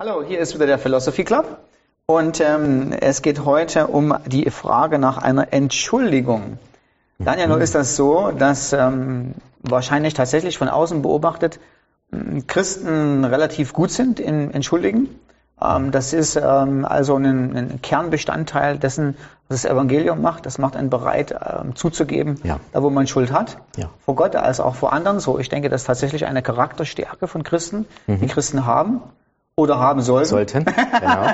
Hallo, hier ist wieder der Philosophy Club und ähm, es geht heute um die Frage nach einer Entschuldigung. Daniel, nur ist das so, dass ähm, wahrscheinlich tatsächlich von außen beobachtet ähm, Christen relativ gut sind in Entschuldigen. Ähm, das ist ähm, also ein, ein, Kernbestandteil dessen, was das Evangelium macht. Das macht einen bereit, ähm, zuzugeben, ja. da wo man Schuld hat, ja. vor Gott als auch vor anderen. So, ich denke, das ist tatsächlich eine Charakterstärke von Christen, mhm. die Christen haben oder haben sollten. Sollten, genau.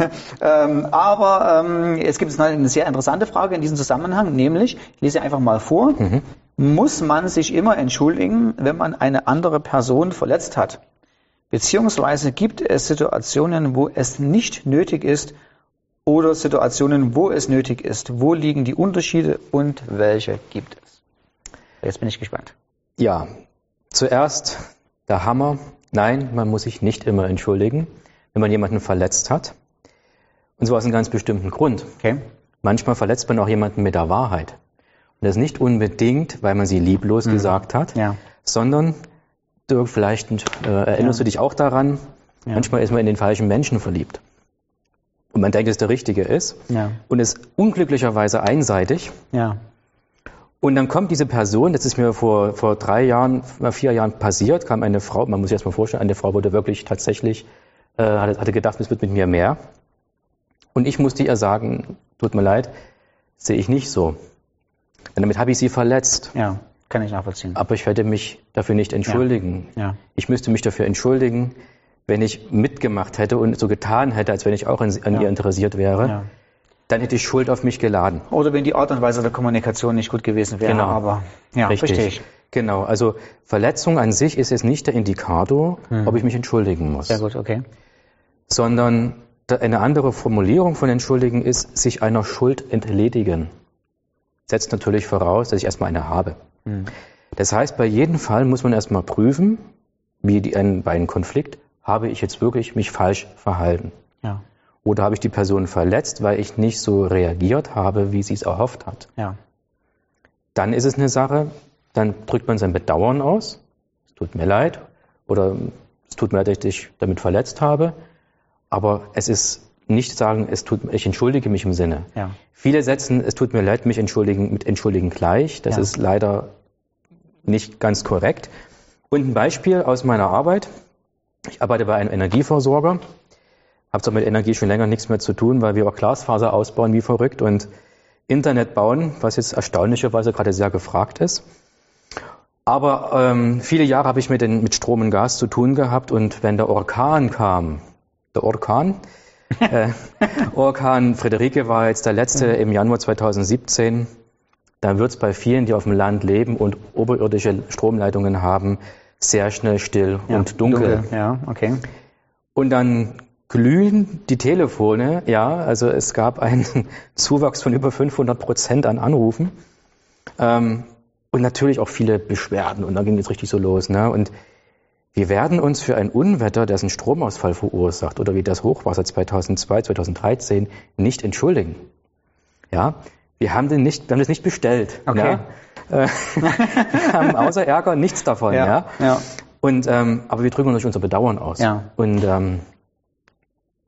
ähm, aber ähm, es gibt eine sehr interessante Frage in diesem Zusammenhang, nämlich, ich lese einfach mal vor, mhm. muss man sich immer entschuldigen, wenn man eine andere Person verletzt hat? Beziehungsweise gibt es Situationen, wo es nicht nötig ist oder Situationen, wo es nötig ist? Wo liegen die Unterschiede und welche gibt es? Jetzt bin ich gespannt. Ja, zuerst der Hammer Nein, man muss sich nicht immer entschuldigen, wenn man jemanden verletzt hat. Und zwar aus einem ganz bestimmten Grund. Okay. Manchmal verletzt man auch jemanden mit der Wahrheit. Und das nicht unbedingt, weil man sie lieblos mhm. gesagt hat, ja. sondern Dirk, vielleicht äh, erinnerst ja. du dich auch daran, ja. manchmal ist man in den falschen Menschen verliebt. Und man denkt, dass der Richtige ist. Ja. Und ist unglücklicherweise einseitig. Und dann kommt diese Person, das ist mir vor, vor drei Jahren, vier Jahren passiert, kam eine Frau, man muss sich das mal vorstellen, eine Frau wurde wirklich tatsächlich, äh, hatte gedacht, es wird mit mir mehr. Und ich musste ihr sagen, tut mir leid, sehe ich nicht so. Und damit habe ich sie verletzt. Ja, kann ich nachvollziehen. Aber ich werde mich dafür nicht entschuldigen. Ja. ja. Ich müsste mich dafür entschuldigen, wenn ich mitgemacht hätte und so getan hätte, als wenn ich auch an, an ja. ihr interessiert wäre. Ja dann hätte ich Schuld auf mich geladen. Oder wenn die Art und Weise der Kommunikation nicht gut gewesen wäre. Genau. Aber ja, Richtig. verstehe. Genau, also Verletzung an sich ist jetzt nicht der Indikator, hm. ob ich mich entschuldigen muss. Sehr gut, okay. Sondern eine andere Formulierung von entschuldigen ist, sich einer Schuld entledigen. Setzt natürlich voraus, dass ich erstmal eine habe. Hm. Das heißt, bei jedem Fall muss man erstmal prüfen, wie die, ein, bei einem Konflikt, habe ich jetzt wirklich mich falsch verhalten. Ja. Oder habe ich die Person verletzt, weil ich nicht so reagiert habe, wie sie es erhofft hat? Ja. Dann ist es eine Sache, dann drückt man sein Bedauern aus. Es tut mir leid. Oder es tut mir leid, dass ich dich damit verletzt habe. Aber es ist nicht sagen, es tut, ich entschuldige mich im Sinne. Ja. Viele setzen, es tut mir leid, mich entschuldigen mit entschuldigen gleich. Das ja. ist leider nicht ganz korrekt. Und ein Beispiel aus meiner Arbeit. Ich arbeite bei einem Energieversorger habe zwar mit Energie schon länger nichts mehr zu tun, weil wir auch Glasfaser ausbauen wie verrückt und Internet bauen, was jetzt erstaunlicherweise gerade sehr gefragt ist. Aber ähm, viele Jahre habe ich mit, den, mit Strom und Gas zu tun gehabt und wenn der Orkan kam, der Orkan, äh, Orkan Friederike war jetzt der letzte im Januar 2017, dann wird es bei vielen, die auf dem Land leben und oberirdische Stromleitungen haben, sehr schnell still ja, und dunkel. dunkel. Ja, okay. Und dann glühen die Telefone, ja, also es gab einen Zuwachs von über 500 Prozent an Anrufen ähm, und natürlich auch viele Beschwerden und dann ging es richtig so los. Ne? Und wir werden uns für ein Unwetter, das einen Stromausfall verursacht oder wie das Hochwasser 2002, 2013 nicht entschuldigen. Ja, wir haben den nicht, wir haben das nicht bestellt. Okay. Ja? Äh, wir haben außer Ärger nichts davon. Ja. ja? ja. Und ähm, aber wir drücken uns unser Bedauern aus. Ja. Und ähm,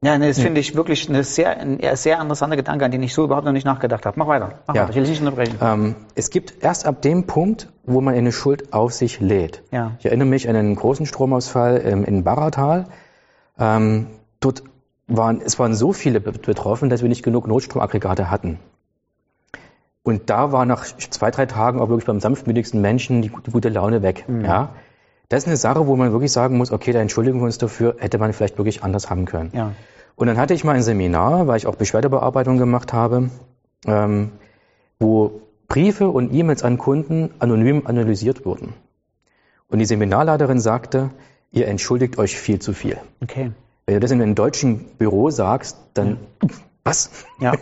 ja, nee, das hm. finde ich wirklich eine sehr, ein sehr interessanter Gedanke, an den ich so überhaupt noch nicht nachgedacht habe. Mach weiter. Mach ja. weiter. Ich will dich nicht unterbrechen. Ähm, es gibt erst ab dem Punkt, wo man eine Schuld auf sich lädt. Ja. Ich erinnere mich an einen großen Stromausfall ähm, in Baratal. Ähm, dort waren, es waren so viele betroffen, dass wir nicht genug Notstromaggregate hatten. Und da war nach zwei, drei Tagen auch wirklich beim sanftmütigsten Menschen die, die gute Laune weg. Mhm. Ja. Das ist eine Sache, wo man wirklich sagen muss, okay, da entschuldigen wir uns dafür, hätte man vielleicht wirklich anders haben können. Ja. Und dann hatte ich mal ein Seminar, weil ich auch Beschwerdebearbeitung gemacht habe, ähm, wo Briefe und E-Mails an Kunden anonym analysiert wurden. Und die Seminarleiterin sagte, ihr entschuldigt euch viel zu viel. Okay. Wenn du das in einem deutschen Büro sagst, dann ja. was? Ja.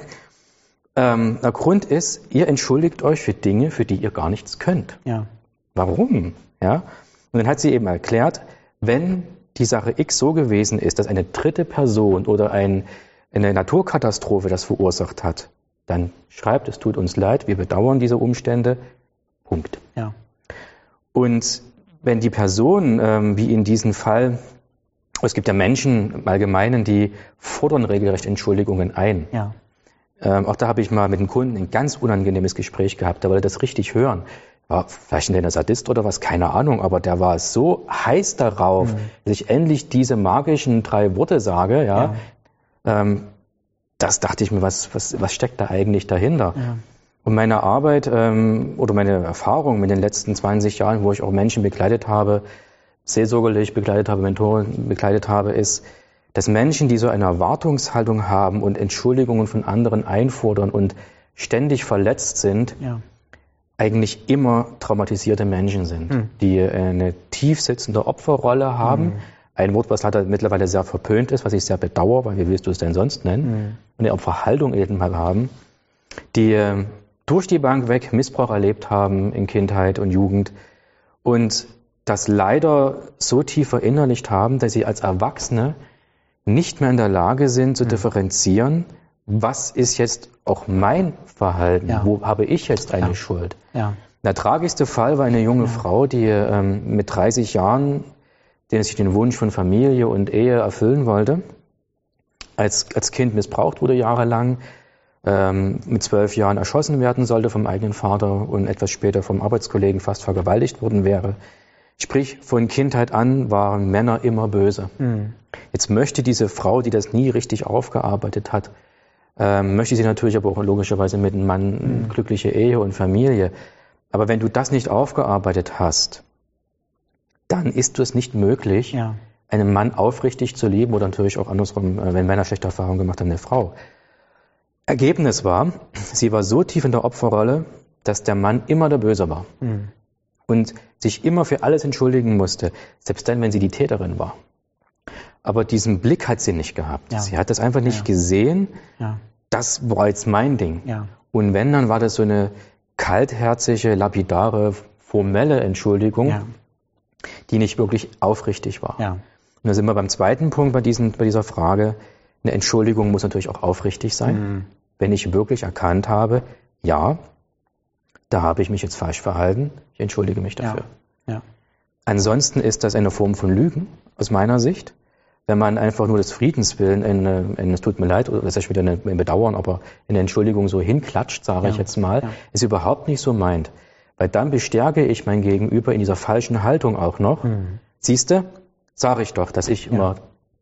ähm, der Grund ist, ihr entschuldigt euch für Dinge, für die ihr gar nichts könnt. Ja. Warum? Ja. Und dann hat sie eben erklärt, wenn die Sache X so gewesen ist, dass eine dritte Person oder ein, eine Naturkatastrophe das verursacht hat, dann schreibt, es tut uns leid, wir bedauern diese Umstände. Punkt. Ja. Und wenn die Person, ähm, wie in diesem Fall, Es gibt ja Menschen im Allgemeinen, die fordern regelrecht Entschuldigungen ein. Ja. Ähm, auch da habe ich mal mit einem Kunden ein ganz unangenehmes Gespräch gehabt, der wollte das richtig hören. War vielleicht ein Sadist oder was, keine Ahnung, aber der war so heiß darauf, Mhm. dass ich endlich diese magischen drei Worte sage, ja. Ähm, das dachte ich mir, was, was, was steckt da eigentlich dahinter? Ja. Und meine Arbeit ähm, oder meine Erfahrung mit den letzten 20 Jahren, wo ich auch Menschen begleitet habe, seelsorgerlich begleitet habe, Mentoren begleitet habe, ist, dass Menschen, die so eine Erwartungshaltung haben und Entschuldigungen von anderen einfordern und ständig verletzt sind, Ja. Eigentlich immer traumatisierte Menschen sind, Hm. die eine tief sitzende Opferrolle haben. Ein Wort, was leider mittlerweile sehr verpönt ist, was ich sehr bedauere, weil wie willst du es denn sonst nennen? Hm. Und eine Opferhaltung eben mal haben, die äh, durch die Bank weg Missbrauch erlebt haben in Kindheit und Jugend und das leider so tief verinnerlicht haben, dass sie als Erwachsene nicht mehr in der Lage sind Hm. zu differenzieren, was ist jetzt auch mein Verhalten, Ja. wo habe ich jetzt eine Ja. Schuld. Ja. Der tragischste Fall war eine junge Frau, die ähm, mit 30 Jahren, den sich den Wunsch von Familie und Ehe erfüllen wollte, als, als Kind missbraucht wurde jahrelang, ähm, mit zwölf Jahren erschossen werden sollte vom eigenen Vater und etwas später vom Arbeitskollegen fast vergewaltigt worden wäre. Sprich, von Kindheit an waren Männer immer böse. Hm. Jetzt möchte diese Frau, die das nie richtig aufgearbeitet hat, ähm, möchte sie natürlich aber auch logischerweise mit einem Mann Mhm. glückliche Ehe und Familie. Aber wenn du das nicht aufgearbeitet hast, dann ist es nicht möglich, Ja. einen Mann aufrichtig zu lieben oder natürlich auch andersrum, äh, wenn Männer schlechte Erfahrungen gemacht haben, eine Frau. Ergebnis war, sie war so tief in der Opferrolle, dass der Mann immer der Böse war Hm. und sich immer für alles entschuldigen musste, selbst dann, wenn sie die Täterin war. Aber diesen Blick hat sie nicht gehabt. Ja. Sie hat das einfach nicht Ja. gesehen. Ja. Das war jetzt mein Ding. Ja. Und wenn, dann war das so eine kaltherzige, lapidare, formelle Entschuldigung, Ja. die nicht wirklich aufrichtig war. Ja. Und da sind wir beim zweiten Punkt bei, diesen, bei dieser Frage. Eine Entschuldigung muss natürlich auch aufrichtig sein. Hm. Wenn ich wirklich erkannt habe, ja, da habe ich mich jetzt falsch verhalten, ich entschuldige mich dafür. Ja. Ansonsten ist das eine Form von Lügen, aus meiner Sicht. Wenn man einfach nur des Friedens willen, eine, eine, es tut mir leid, oder das ist wieder ein Bedauern, aber eine Entschuldigung so hinklatscht, sage Ja, ich jetzt mal, ja. ist überhaupt nicht so meint. Weil dann bestärke ich mein Gegenüber in dieser falschen Haltung auch noch. Hm. Siehste, sage ich doch, dass ich immer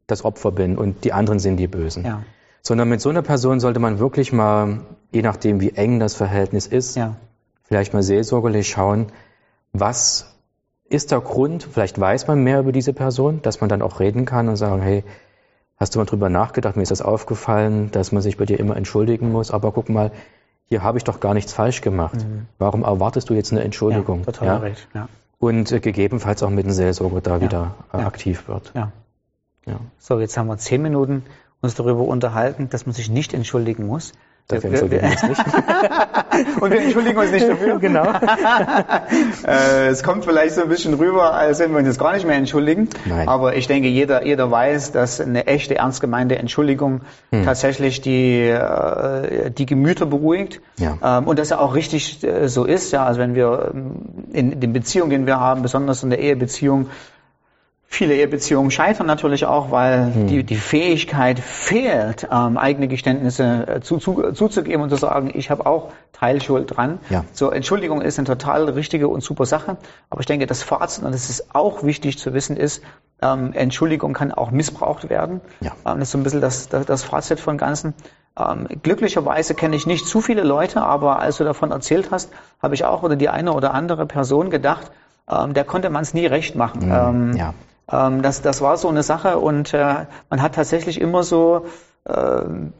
das Opfer bin und die anderen sind die Bösen. Ja. Sondern mit so einer Person sollte man wirklich mal, je nachdem wie eng das Verhältnis ist, Ja. vielleicht mal seelsorgerlich schauen, was ist der Grund, vielleicht weiß man mehr über diese Person, dass man dann auch reden kann und sagen, hey, hast du mal drüber nachgedacht, mir ist das aufgefallen, dass man sich bei dir immer entschuldigen muss, aber guck mal, hier habe ich doch gar nichts falsch gemacht. Warum erwartest du jetzt eine Entschuldigung? Mhm. Ja, total Ja? recht. Ja. Und äh, gegebenenfalls auch mit dem Seelsorger da wieder äh, Ja. aktiv wird. Ja. Ja. So, jetzt haben wir zehn Minuten uns darüber unterhalten, dass man sich nicht entschuldigen muss. Dafür entschuldigen wir uns nicht. Und wir entschuldigen uns nicht dafür. genau. Äh, es kommt vielleicht so ein bisschen rüber, als wenn wir uns jetzt gar nicht mehr entschuldigen. Nein. Aber ich denke, jeder, jeder weiß, dass eine echte, ernst gemeinte Entschuldigung Hm. tatsächlich die, äh, die Gemüter beruhigt. Ja. Ähm, und dass ja auch richtig äh, so ist. Ja, also wenn wir ähm, in den Beziehungen, die wir haben, besonders in der Ehebeziehung, Viele Ehebeziehungen scheitern natürlich auch, weil Hm. die, die Fähigkeit fehlt, ähm, eigene Geständnisse äh, zu, zu, zuzugeben und zu sagen, ich habe auch Teilschuld dran. Ja. So, Entschuldigung ist eine total richtige und super Sache. Aber ich denke, das Fazit, und das ist auch wichtig zu wissen, ist, ähm, Entschuldigung kann auch missbraucht werden. Ja. Ähm, das ist so ein bisschen das, das, das Fazit von Ganzen. Ähm, glücklicherweise kenne ich nicht zu viele Leute, aber als du davon erzählt hast, habe ich auch oder die eine oder andere Person gedacht, ähm, der konnte man es nie recht machen. Ähm, ja. Ähm, das, das war so eine Sache und äh, man hat tatsächlich immer so, ähm,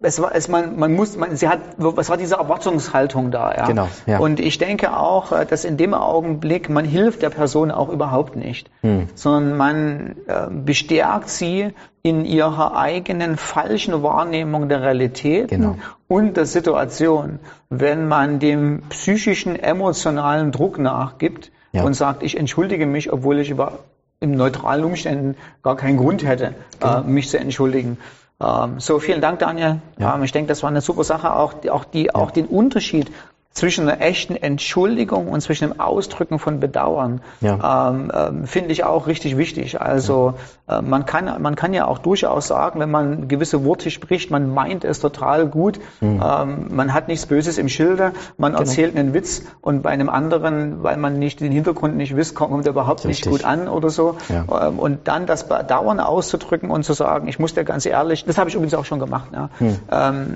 es war, es, man, man muss, man, sie hat, es war diese Erwartungshaltung da, ja. Genau, ja. Und ich denke auch, äh, dass in dem Augenblick man hilft der Person auch überhaupt nicht, Hm. sondern man äh, bestärkt sie in ihrer eigenen falschen Wahrnehmung der Realität Genau. und der Situation, wenn man dem psychischen, emotionalen Druck nachgibt Ja. und sagt, ich entschuldige mich, obwohl ich über in neutralen Umständen gar keinen Grund hätte, Genau. äh, mich zu entschuldigen. Ähm, so, vielen Dank, Daniel. Ja. Ähm, ich denke, das war eine super Sache, auch, auch, die, auch den Unterschied zwischen einer echten Entschuldigung und zwischen dem Ausdrücken von Bedauern ja. ähm, ähm, finde ich auch richtig wichtig. Also ja. äh, man kann man kann ja auch durchaus sagen, wenn man gewisse Worte spricht, man meint es total gut, mhm. ähm, man hat nichts Böses im Schilde, man genau. erzählt einen Witz und bei einem anderen, weil man nicht den Hintergrund nicht wisst, kommt er überhaupt richtig. nicht gut an oder so. Ja. Ähm, und dann das Bedauern auszudrücken und zu sagen, ich muss dir ganz ehrlich, das habe ich übrigens auch schon gemacht. Mhm.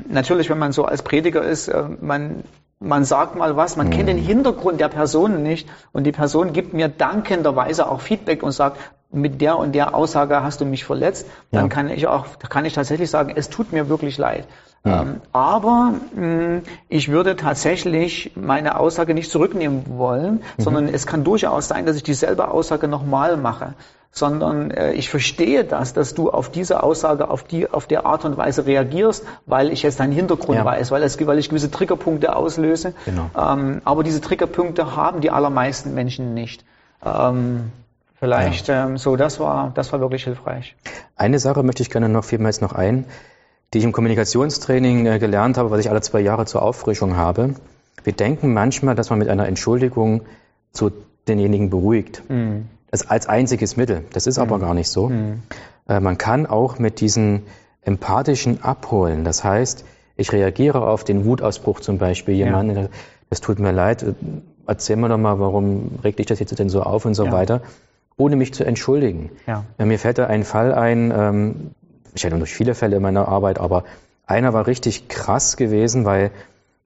Natürlich, wenn man so als Prediger ist, äh, man man sagt mal was, man mhm. kennt den mhm. Hintergrund der Person nicht und die Person gibt mir dankenderweise auch Feedback und sagt, mit der und der Aussage hast du mich verletzt, dann ja. kann ich auch, kann ich tatsächlich sagen, es tut mir wirklich leid. Ja. Ähm, aber mh, mm, ich würde tatsächlich meine Aussage nicht zurücknehmen wollen, mhm. sondern es kann durchaus sein, dass ich dieselbe Aussage nochmal mache sondern äh, ich verstehe das, dass du auf diese Aussage auf die auf der Art und Weise reagierst, weil ich jetzt deinen Hintergrund ja. weiß, weil, es, weil ich gewisse Triggerpunkte auslöse. Genau. Ähm, aber diese Triggerpunkte haben die allermeisten Menschen nicht. Ähm, vielleicht ja. ähm, so, das war das war wirklich hilfreich. Eine Sache möchte ich gerne noch vielmals noch ein, die ich im Kommunikationstraining äh, gelernt habe, was ich alle zwei Jahre zur Auffrischung habe. Wir denken manchmal, dass man mit einer Entschuldigung so denjenigen beruhigt. Mhm das als einziges Mittel. Das ist mhm. aber gar nicht so. Mhm. Äh, man kann auch mit diesen empathischen Abholen, das heißt, ich reagiere auf den Wutausbruch zum Beispiel, jemand, ja. das tut mir leid, äh, erzähl mir doch mal, warum regt dich das jetzt denn so auf und so ja. weiter, ohne mich zu entschuldigen. Ja. Mir fällt da ein Fall ein, ähm, ich hatte durch viele Fälle in meiner Arbeit, aber einer war richtig krass gewesen, weil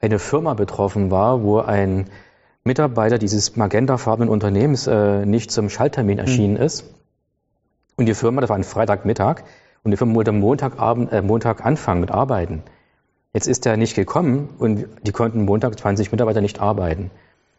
eine Firma betroffen war, wo ein Mitarbeiter dieses magentafarbenen Unternehmens äh, nicht zum Schalttermin erschienen mhm. ist. Und die Firma, das war ein Freitagmittag, und die Firma wollte Montagabend, äh, Montag anfangen mit Arbeiten. Jetzt ist er nicht gekommen und die konnten Montag 20 Mitarbeiter nicht arbeiten.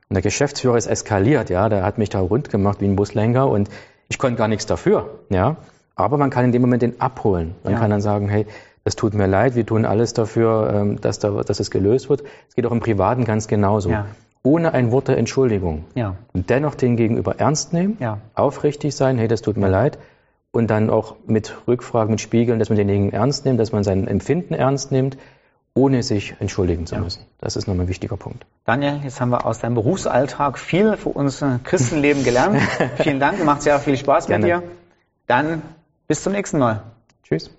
Und der Geschäftsführer ist eskaliert, ja, der hat mich da rund gemacht wie ein Buslenker und ich konnte gar nichts dafür, ja. Aber man kann in dem Moment den abholen. Man ja. kann dann sagen, hey, das tut mir leid, wir tun alles dafür, ähm, dass, da, dass es gelöst wird. Es geht auch im Privaten ganz genauso. Ja ohne ein Wort der Entschuldigung. Ja. Und dennoch den Gegenüber ernst nehmen, ja. aufrichtig sein, hey, das tut mir leid. Und dann auch mit Rückfragen, mit Spiegeln, dass man denjenigen ernst nimmt, dass man sein Empfinden ernst nimmt, ohne sich entschuldigen zu ja. müssen. Das ist nochmal ein wichtiger Punkt. Daniel, jetzt haben wir aus deinem Berufsalltag viel für unser Christenleben gelernt. Vielen Dank, macht sehr viel Spaß Gerne. mit dir. Dann bis zum nächsten Mal. Tschüss.